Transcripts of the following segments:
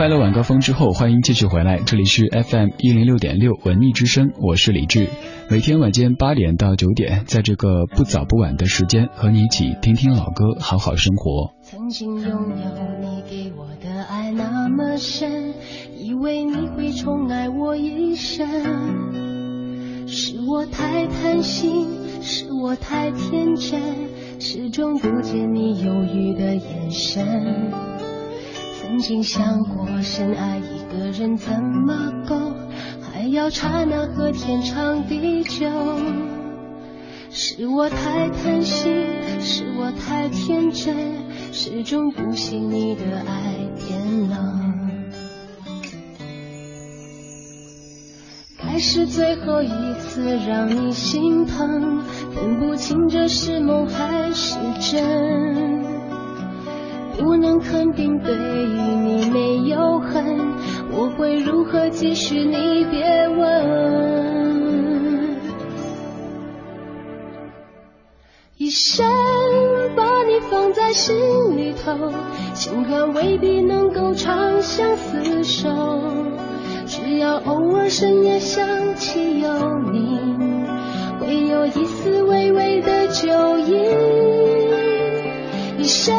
快乐晚高峰之后，欢迎继续回来，这里是 FM 一零六点六文艺之声，我是李志。每天晚间八点到九点，在这个不早不晚的时间，和你一起听听老歌，好好生活。曾经拥有你给我的爱那么深，以为你会宠爱我一生，是我太贪心，是我太天真，始终不见你犹豫的眼神。曾经想过，深爱一个人怎么够？还要刹那和天长地久。是我太贪心，是我太天真，始终不信你的爱变冷。该是最后一次让你心疼，分不清这是梦还是真。不能肯定对你没有恨，我会如何继续？你别问。一生把你放在心里头，尽管未必能够长相厮守，只要偶尔深夜想起有你，会有一丝微微的酒意。一生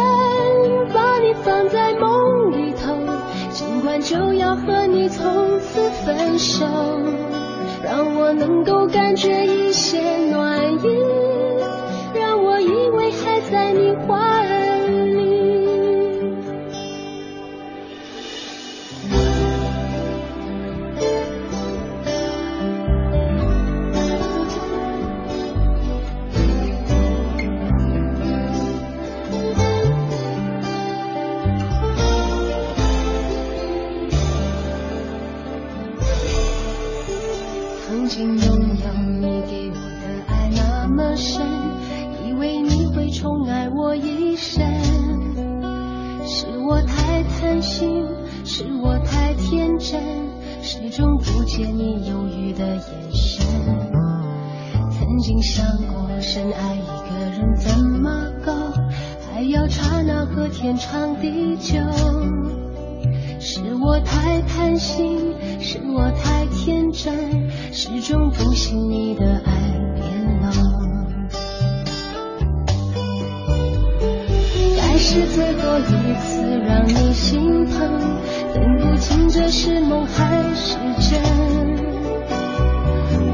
把你。放在梦里头，尽管就要和你从此分手，让我能够感觉一些暖意，让我以为还在你怀。贪心，是我太天真，始终不信你的爱变冷。该是最后一次让你心疼，分不清这是梦还是真，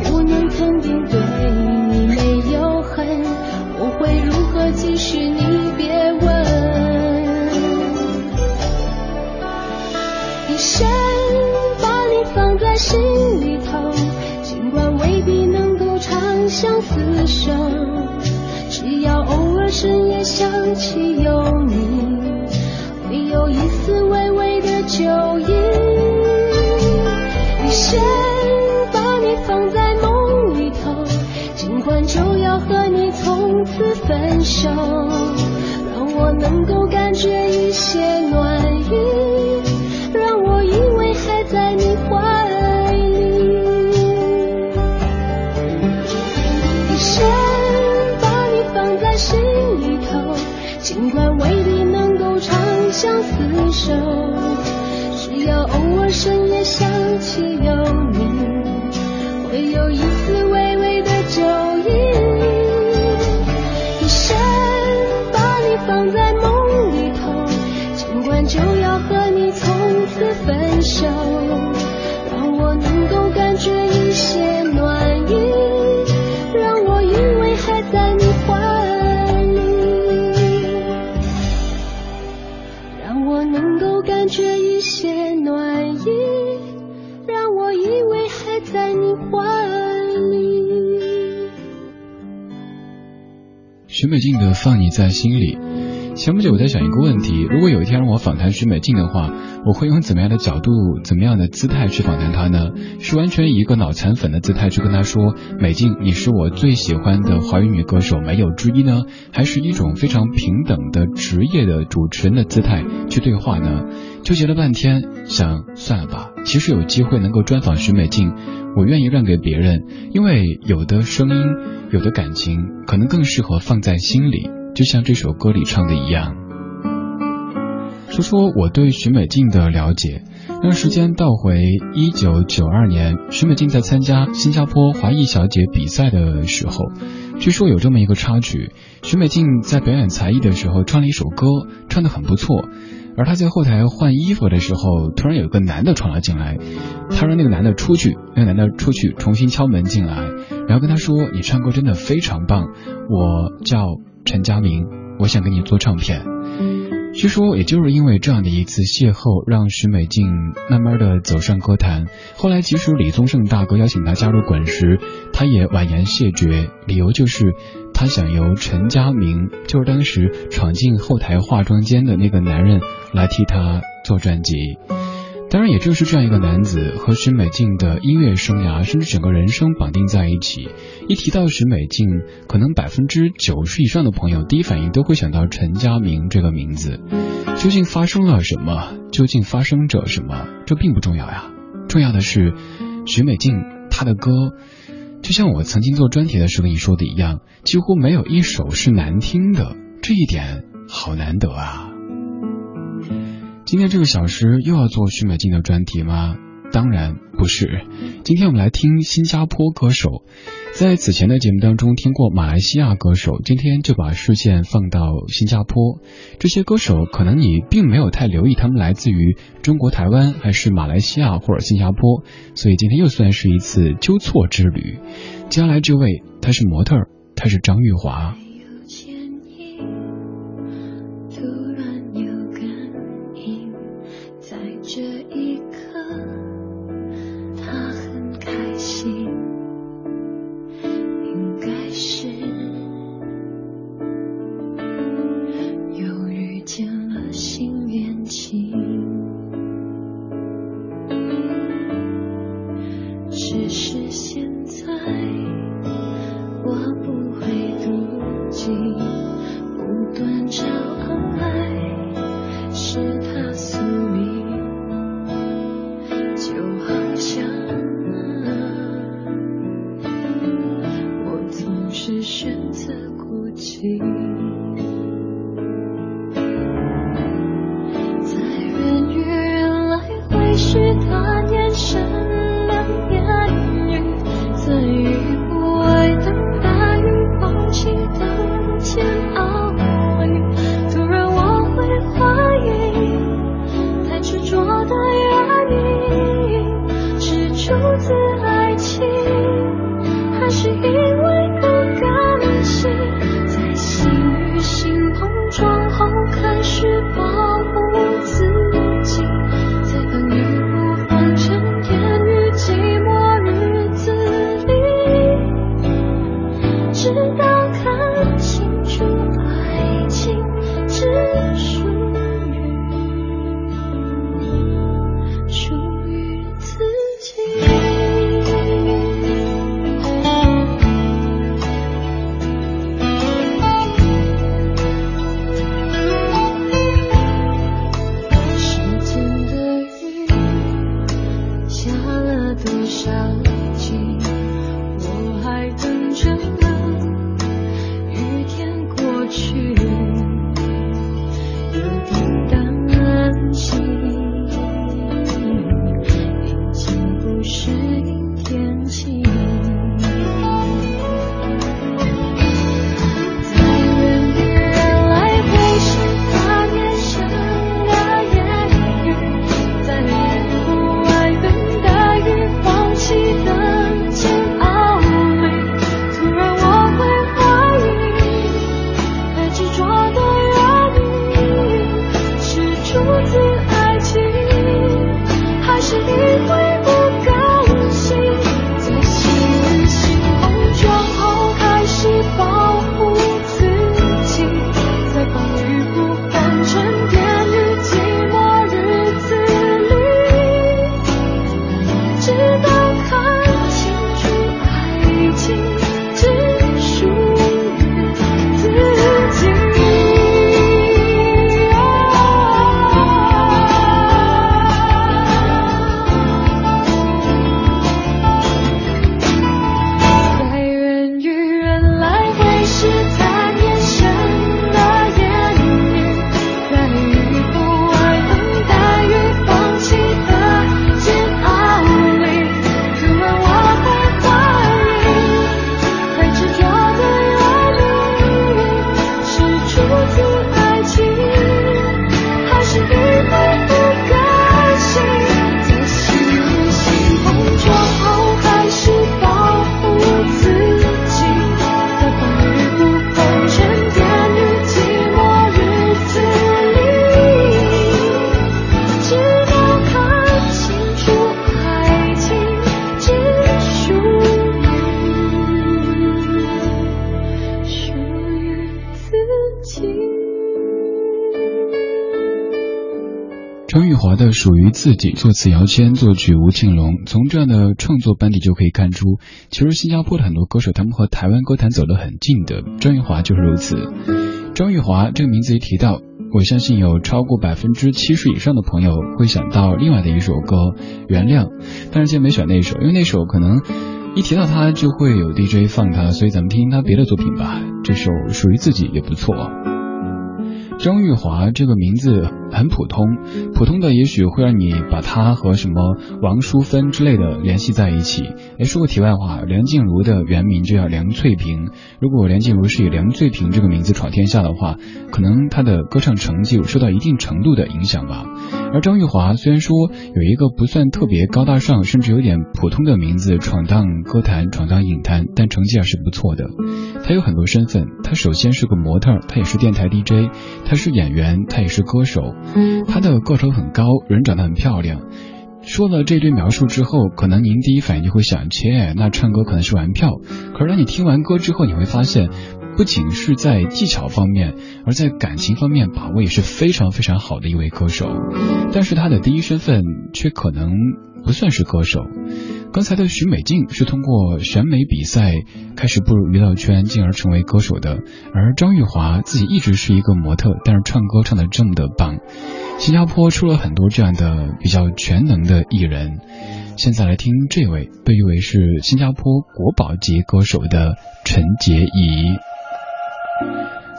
不能肯定对。深夜想起有你会有一丝微微的酒意一生把你放在梦里头尽管就要和你从此分手让我能够感觉一些暖有一丝微让你在心里前不久我在想一个问题：如果有一天让我访谈许美静的话，我会用怎么样的角度、怎么样的姿态去访谈她呢？是完全以一个脑残粉的姿态去跟她说“美静，你是我最喜欢的华语女歌手，没有之一”呢？还是一种非常平等的职业的主持人的姿态去对话呢？纠结了半天，想算了吧。其实有机会能够专访许美静，我愿意让给别人，因为有的声音、有的感情，可能更适合放在心里。就像这首歌里唱的一样，说说我对许美静的了解。让时间倒回一九九二年，许美静在参加新加坡华裔小姐比赛的时候，据说有这么一个插曲：许美静在表演才艺的时候唱了一首歌，唱得很不错。而她在后台换衣服的时候，突然有一个男的闯了进来，她让那个男的出去，那个男的出去重新敲门进来，然后跟他说：“你唱歌真的非常棒，我叫。”陈佳明，我想跟你做唱片。据说，也就是因为这样的一次邂逅，让许美静慢慢的走上歌坛。后来，即使李宗盛大哥邀请她加入滚石，她也婉言谢绝，理由就是她想由陈佳明，就是当时闯进后台化妆间的那个男人，来替她做专辑。当然，也正是这样一个男子和许美静的音乐生涯，甚至整个人生绑定在一起。一提到许美静，可能百分之九十以上的朋友第一反应都会想到陈佳明这个名字。究竟发生了什么？究竟发生着什么？这并不重要呀。重要的是，许美静她的歌，就像我曾经做专题的时候跟你说的一样，几乎没有一首是难听的。这一点好难得啊。今天这个小时又要做许美静的专题吗？当然不是。今天我们来听新加坡歌手，在此前的节目当中听过马来西亚歌手，今天就把视线放到新加坡。这些歌手可能你并没有太留意，他们来自于中国台湾还是马来西亚或者新加坡，所以今天又算是一次纠错之旅。接下来这位，他是模特，他是张玉华。属于自己，作词姚谦，作曲吴庆隆。从这样的创作班底就可以看出，其实新加坡的很多歌手，他们和台湾歌坛走得很近的。张玉华就是如此。张玉华这个名字一提到，我相信有超过百分之七十以上的朋友会想到另外的一首歌《原谅》，但是今天没选那首，因为那首可能一提到他就会有 DJ 放他，所以咱们听听他别的作品吧。这首属于自己也不错。张玉华这个名字很普通，普通的也许会让你把他和什么王淑芬之类的联系在一起。哎，说个题外话，梁静茹的原名就叫梁翠萍。如果梁静茹是以梁翠萍这个名字闯天下的话，可能她的歌唱成绩受到一定程度的影响吧。而张玉华虽然说有一个不算特别高大上，甚至有点普通的名字闯荡歌坛、闯荡影坛，但成绩还是不错的。他有很多身份，他首先是个模特，他也是电台 DJ。他是演员，他也是歌手，他的个头很高，人长得很漂亮。说了这堆描述之后，可能您第一反应就会想，切，那唱歌可能是玩票。可是当你听完歌之后，你会发现，不仅是在技巧方面，而在感情方面把握也是非常非常好的一位歌手。但是他的第一身份却可能不算是歌手。刚才的许美静是通过选美比赛开始步入娱乐圈，进而成为歌手的。而张玉华自己一直是一个模特，但是唱歌唱的这么的棒。新加坡出了很多这样的比较全能的艺人。现在来听这位，被誉为是新加坡国宝级歌手的陈洁仪。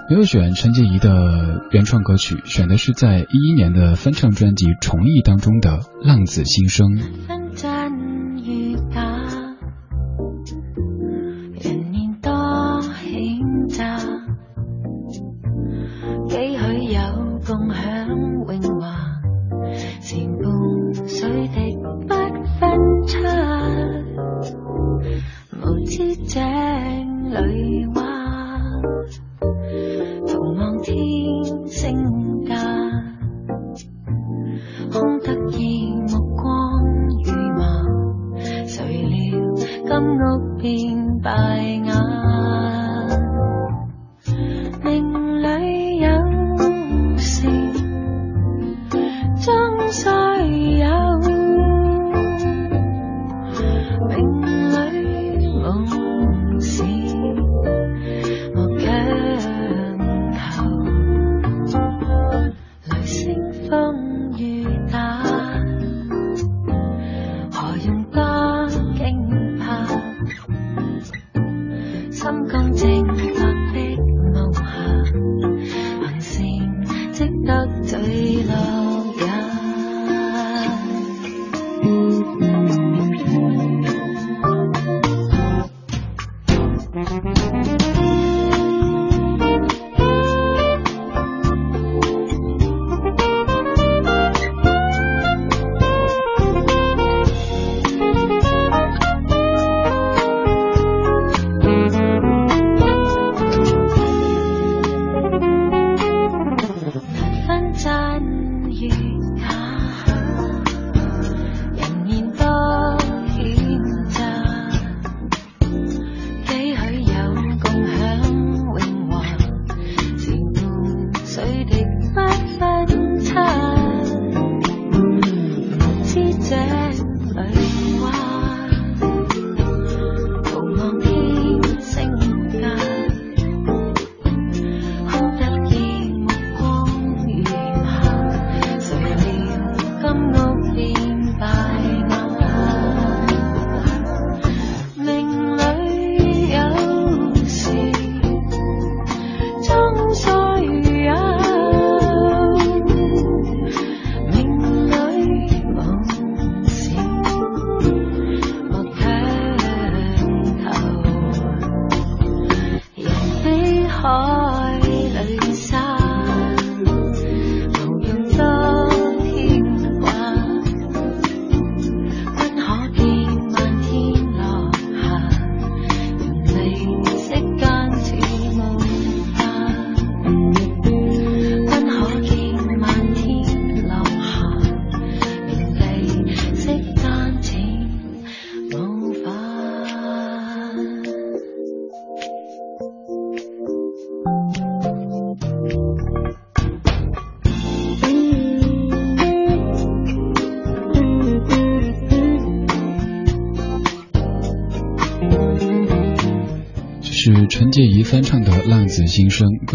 没有选陈洁仪的原创歌曲，选的是在一一年的翻唱专辑《重艺》当中的《浪子心声》。出，无知井里蛙，徒望天星家，空得意目光如麻，谁料今。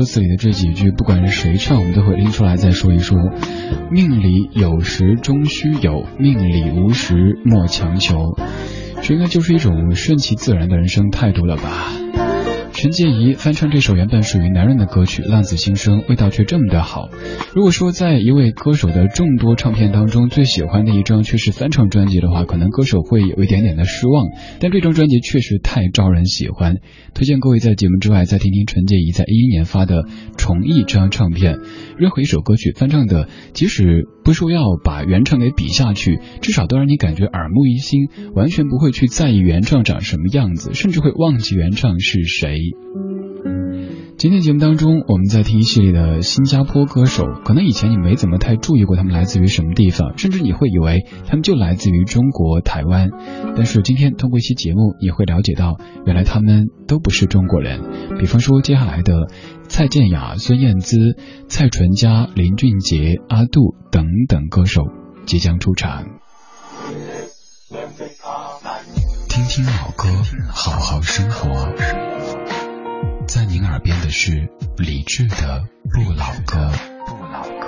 歌词里的这几句，不管是谁唱，我们都会拎出来再说一说。命里有时终须有，命里无时莫强求，这应该就是一种顺其自然的人生态度了吧。陈洁仪翻唱这首原本属于男人的歌曲《浪子心声》，味道却这么的好。如果说在一位歌手的众多唱片当中最喜欢的一张却是翻唱专辑的话，可能歌手会有一点点的失望。但这张专辑确实太招人喜欢，推荐各位在节目之外再听听陈洁仪在一一年发的《重忆》这张唱片。任何一首歌曲翻唱的，即使不说要把原唱给比下去，至少都让你感觉耳目一新，完全不会去在意原唱长什么样子，甚至会忘记原唱是谁。今天节目当中，我们在听一系列的新加坡歌手，可能以前你没怎么太注意过他们来自于什么地方，甚至你会以为他们就来自于中国台湾。但是今天通过一期节目，你会了解到，原来他们都不是中国人。比方说接下来的蔡健雅、孙燕姿、蔡淳佳、林俊杰、阿杜等等歌手即将出场。听听老歌，好好生活。在您耳边的是理智的不老歌。不老歌。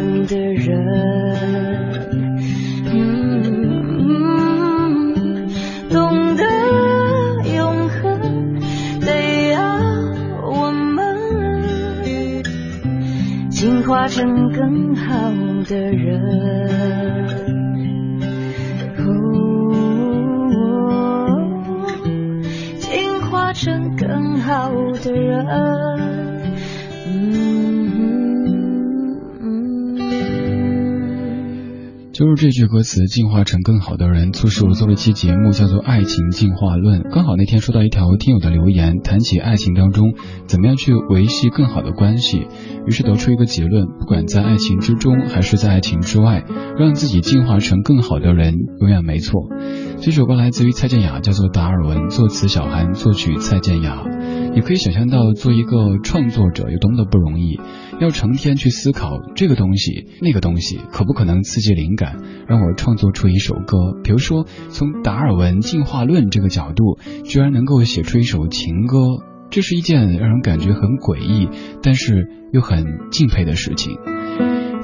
的人，嗯，懂得永恒，得要我们进化成更好的人。进化成更好的人。就是这句歌词“进化成更好的人”，促使我做了一期节目，叫做《爱情进化论》。刚好那天收到一条听友的留言，谈起爱情当中怎么样去维系更好的关系，于是得出一个结论：不管在爱情之中还是在爱情之外，让自己进化成更好的人，永远没错。这首歌来自于蔡健雅，叫做《达尔文》，作词小韩，作曲蔡健雅。你可以想象到，做一个创作者有多么的不容易，要成天去思考这个东西、那个东西，可不可能刺激灵感，让我创作出一首歌？比如说，从达尔文进化论这个角度，居然能够写出一首情歌，这是一件让人感觉很诡异，但是又很敬佩的事情。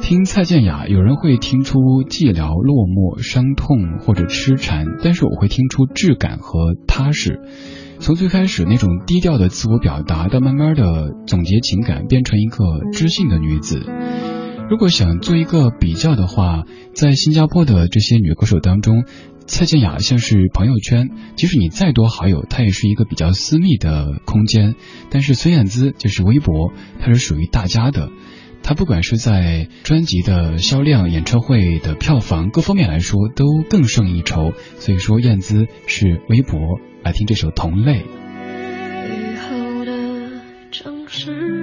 听蔡健雅，有人会听出寂寥、落寞、伤痛或者痴缠，但是我会听出质感和踏实。从最开始那种低调的自我表达，到慢慢的总结情感，变成一个知性的女子。如果想做一个比较的话，在新加坡的这些女歌手当中，蔡健雅像是朋友圈，即使你再多好友，她也是一个比较私密的空间。但是孙燕姿就是微博，她是属于大家的。他不管是在专辑的销量、演唱会的票房各方面来说，都更胜一筹。所以说，燕姿是微博。来听这首《同类》。雨后的城市，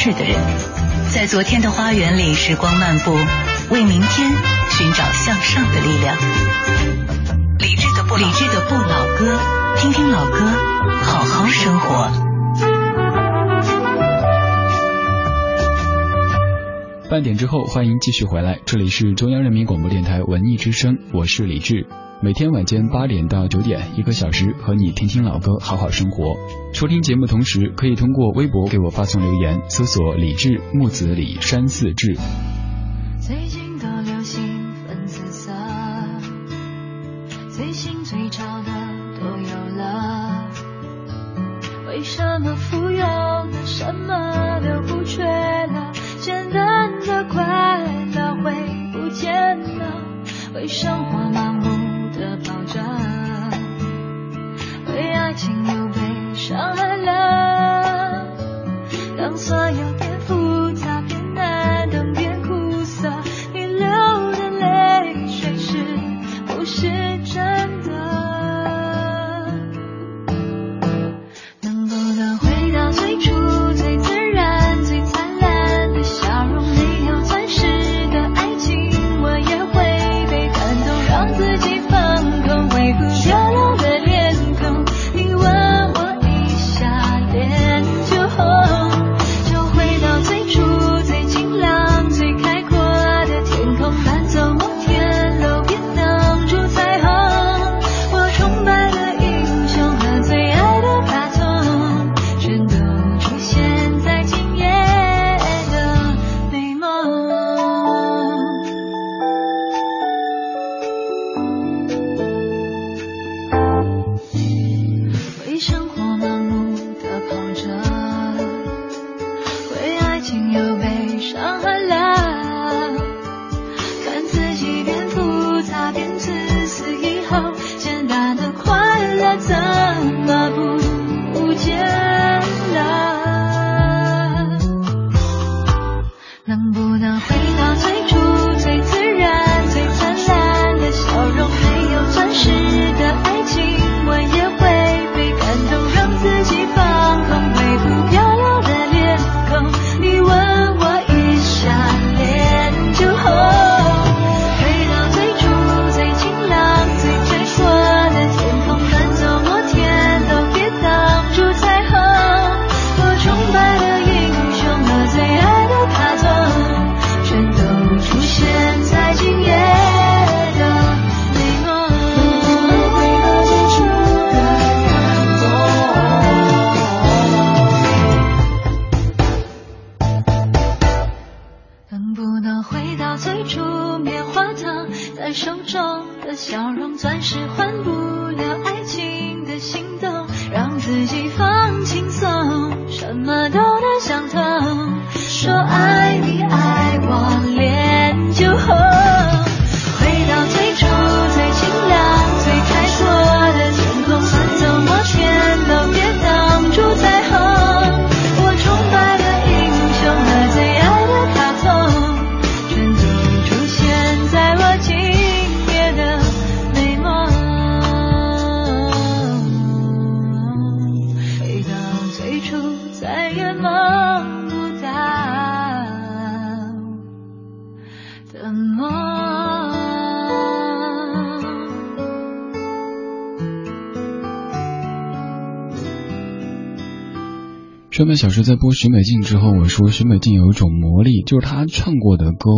现世的人，在昨天的花园里时光漫步，为明天寻找向上的力量。理智的不理智的不老歌，听听老歌，好好生活。半点之后，欢迎继续回来，这里是中央人民广播电台文艺之声，我是李志。每天晚间八点到九点，一个小时和你听听老歌，好好生活。收听节目同时，可以通过微博给我发送留言，搜索“李志木子李山寺志”。最近的流行粉紫色，最新最潮的都有了。为什么富有的什么都不缺了？简单的快乐会不见了？为生活盲目？的保证，为爱情又被伤害了。当所有专门小时在播许美静之后，我说许美静有一种魔力，就是她唱过的歌，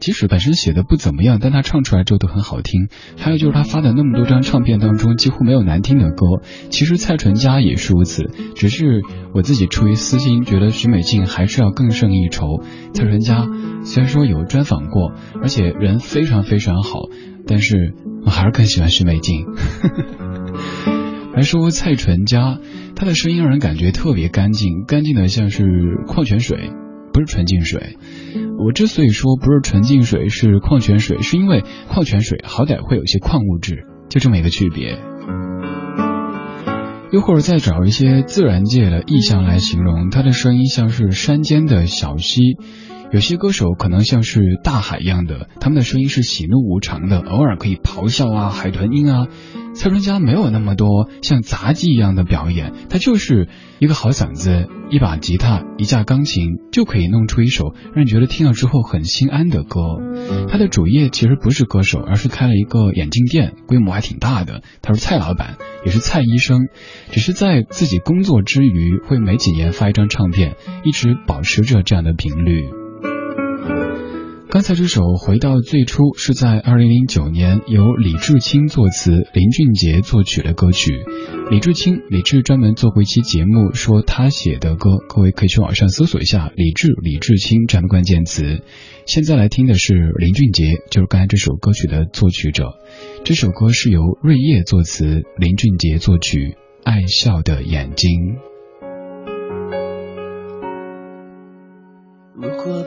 即使本身写的不怎么样，但她唱出来之后都很好听。还有就是她发的那么多张唱片当中，几乎没有难听的歌。其实蔡淳佳也是如此，只是我自己出于私心，觉得许美静还是要更胜一筹。蔡淳佳虽然说有专访过，而且人非常非常好，但是我还是更喜欢许美静。还说蔡淳佳。他的声音让人感觉特别干净，干净的像是矿泉水，不是纯净水。我之所以说不是纯净水，是矿泉水，是因为矿泉水好歹会有一些矿物质，就这么一个区别。又或者再找一些自然界的意象来形容，他的声音像是山间的小溪。有些歌手可能像是大海一样的，他们的声音是喜怒无常的，偶尔可以咆哮啊，海豚音啊。蔡淳佳没有那么多像杂技一样的表演，他就是一个好嗓子，一把吉他，一架钢琴，就可以弄出一首让人觉得听了之后很心安的歌。他的主业其实不是歌手，而是开了一个眼镜店，规模还挺大的。他是蔡老板，也是蔡医生，只是在自己工作之余，会每几年发一张唱片，一直保持着这样的频率。刚才这首《回到最初》是在二零零九年由李志清作词、林俊杰作曲的歌曲。李志清，李志专门做过一期节目，说他写的歌，各位可以去网上搜索一下“李志”“李志清”这样的关键词。现在来听的是林俊杰，就是刚才这首歌曲的作曲者。这首歌是由瑞叶作词、林俊杰作曲，《爱笑的眼睛》。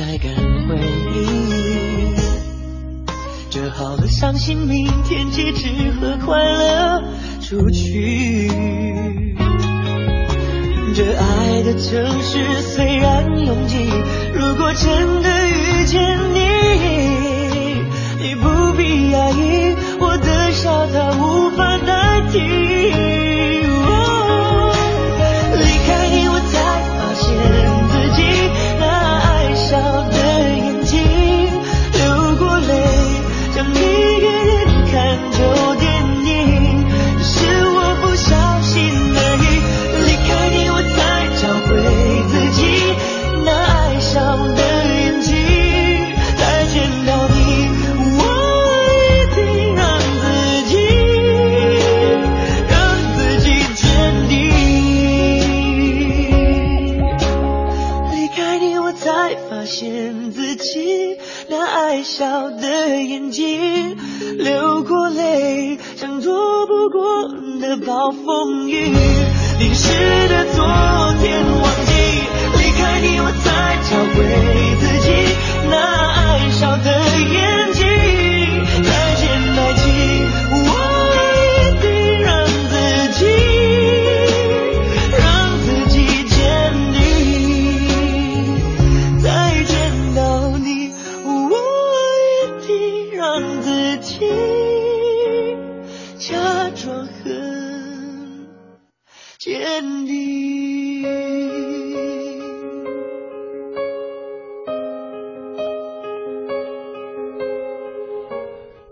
才敢回忆。折好了伤心，明天接只和快乐出去。这爱的城市虽然拥挤，如果真的遇见你，你不必压抑，我的笑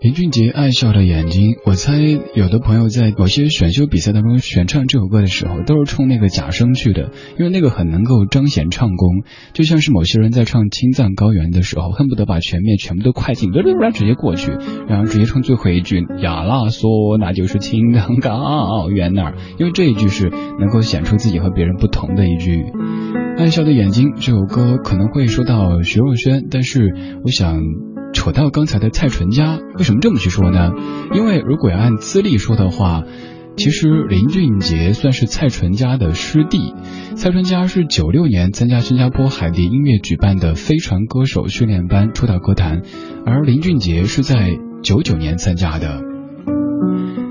林俊杰爱笑的眼睛，我猜有的朋友在某些选秀比赛当中选唱这首歌的时候，都是冲那个假声去的，因为那个很能够彰显唱功，就像是某些人在唱《青藏高原》的时候，恨不得把全面全部都快进，直接过去，然后直接唱最后一句“亚拉索”，那就是青藏高原那儿，因为这一句是能够显出自己和别人不同的一句。爱笑的眼睛这首歌可能会说到徐若瑄，但是我想。扯到刚才的蔡淳佳，为什么这么去说呢？因为如果要按资历说的话，其实林俊杰算是蔡淳佳的师弟。蔡淳佳是九六年参加新加坡海蝶音乐举办的飞船歌手训练班出道歌坛，而林俊杰是在九九年参加的。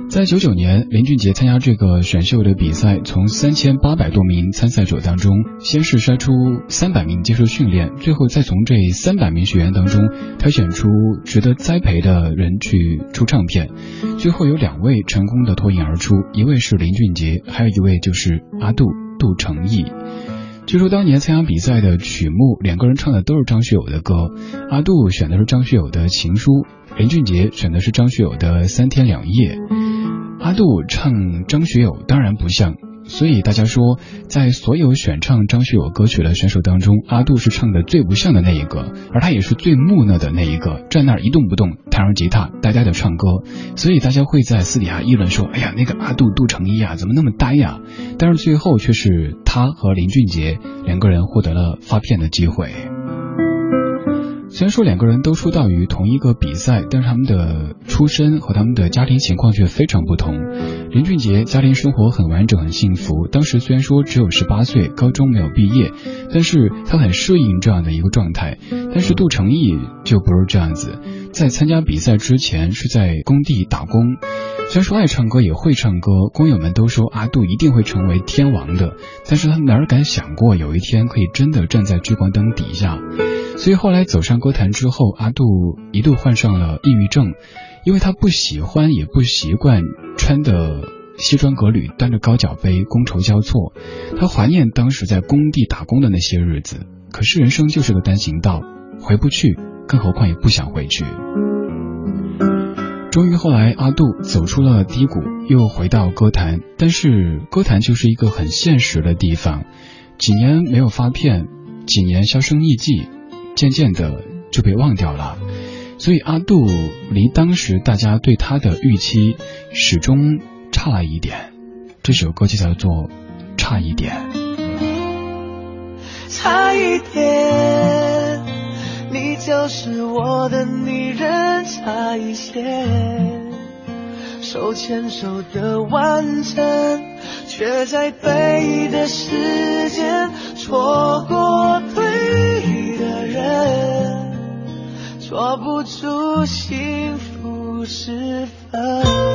在九九年，林俊杰参加这个选秀的比赛，从三千八百多名参赛者当中，先是筛出三百名接受训练，最后再从这三百名学员当中挑选出值得栽培的人去出唱片，最后有两位成功的脱颖而出，一位是林俊杰，还有一位就是阿杜杜成义。据说当年参加比赛的曲目，两个人唱的都是张学友的歌，阿杜选的是张学友的情书，林俊杰选的是张学友的三天两夜。阿杜唱张学友当然不像，所以大家说，在所有选唱张学友歌曲的选手当中，阿杜是唱的最不像的那一个，而他也是最木讷的那一个，站那儿一动不动，弹上吉他，呆呆的唱歌。所以大家会在私底下议论说：“哎呀，那个阿杜杜成一啊，怎么那么呆呀？”但是最后却是他和林俊杰两个人获得了发片的机会。虽然说两个人都出道于同一个比赛，但是他们的出身和他们的家庭情况却非常不同。林俊杰家庭生活很完整、很幸福，当时虽然说只有十八岁，高中没有毕业，但是他很适应这样的一个状态。但是杜成义就不是这样子，在参加比赛之前是在工地打工，虽然说爱唱歌也会唱歌，工友们都说阿杜一定会成为天王的，但是他哪儿敢想过有一天可以真的站在聚光灯底下。所以后来走上歌坛之后，阿杜一度患上了抑郁症，因为他不喜欢也不习惯穿的西装革履，端着高脚杯，觥筹交错。他怀念当时在工地打工的那些日子，可是人生就是个单行道，回不去，更何况也不想回去。终于后来，阿杜走出了低谷，又回到歌坛，但是歌坛就是一个很现实的地方，几年没有发片，几年销声匿迹。渐渐的就被忘掉了，所以阿杜离当时大家对他的预期始终差了一点。这首歌就叫做《差一点》。差一点，就是我的女人，差一些，手牵手的完成。却在对的时间错过对的人，抓不住幸福时分。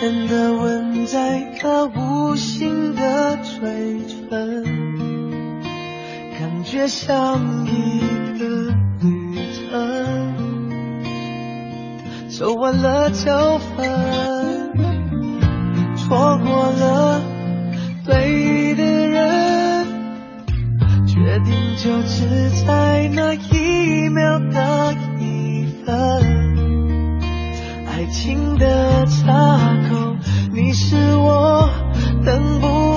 浅浅的吻在他无心的嘴唇。感觉像一个旅程，走完了就分，错过了对的人，决定就只在那一秒的一分，爱情的差，你是我等不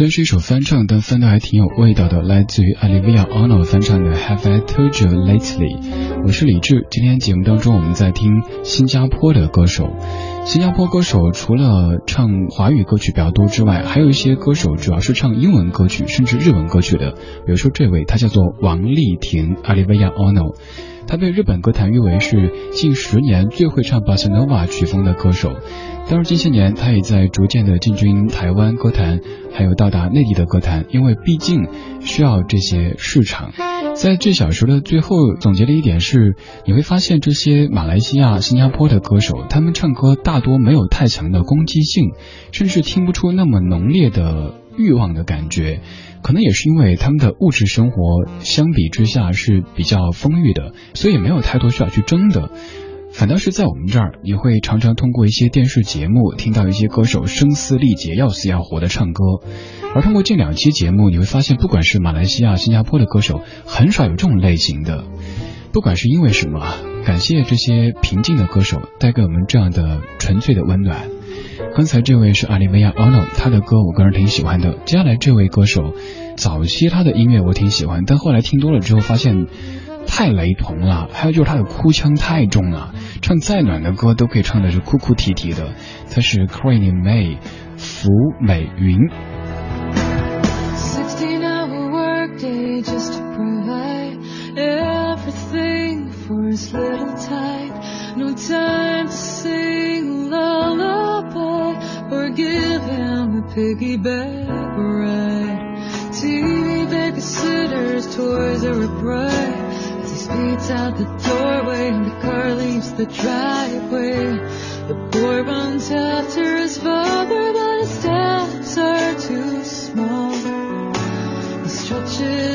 虽然是一首翻唱，但翻的还挺有味道的，来自于 Olivia Ono 翻唱的 Have I Told You Lately？我是李志，今天节目当中我们在听新加坡的歌手。新加坡歌手除了唱华语歌曲比较多之外，还有一些歌手主要是唱英文歌曲，甚至日文歌曲的。比如说这位，他叫做王丽婷 Olivia Ono，他被日本歌坛誉为是近十年最会唱巴塞诺瓦曲风的歌手。当然，近些年他也在逐渐的进军台湾歌坛，还有到达内地的歌坛，因为毕竟需要这些市场。在这小说的最后总结的一点是，你会发现这些马来西亚、新加坡的歌手，他们唱歌大多没有太强的攻击性，甚至听不出那么浓烈的欲望的感觉。可能也是因为他们的物质生活相比之下是比较丰裕的，所以没有太多需要去争的。反倒是在我们这儿，你会常常通过一些电视节目听到一些歌手声嘶力竭、要死要活的唱歌，而通过近两期节目，你会发现，不管是马来西亚、新加坡的歌手，很少有这种类型的。不管是因为什么，感谢这些平静的歌手带给我们这样的纯粹的温暖。刚才这位是阿里维亚 Ono，他的歌我个人挺喜欢的。接下来这位歌手，早期他的音乐我挺喜欢，但后来听多了之后发现。太雷同了，还有就是他的哭腔太重了，唱再暖的歌都可以唱的是哭哭啼啼的。他是 Queenie May，福美云。The driveway. The boy runs after his father, but his steps are too small. He stretches